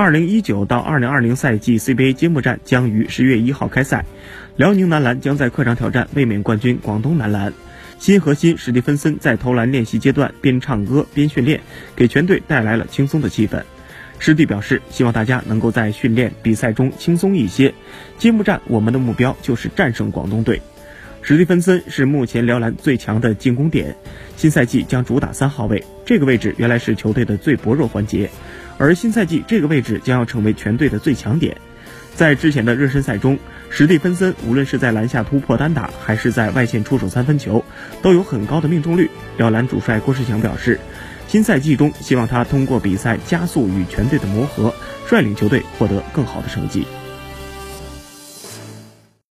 二零一九到二零二零赛季 CBA 揭幕战将于十月一号开赛，辽宁男篮将在客场挑战卫冕冠军广东男篮。新核心史蒂芬森在投篮练习阶段边唱歌边训练，给全队带来了轻松的气氛。师弟表示，希望大家能够在训练比赛中轻松一些。揭幕战，我们的目标就是战胜广东队。史蒂芬森是目前辽篮最强的进攻点，新赛季将主打三号位，这个位置原来是球队的最薄弱环节，而新赛季这个位置将要成为全队的最强点。在之前的热身赛中，史蒂芬森无论是在篮下突破单打，还是在外线出手三分球，都有很高的命中率。辽篮主帅郭士强表示，新赛季中希望他通过比赛加速与全队的磨合，率领球队获得更好的成绩。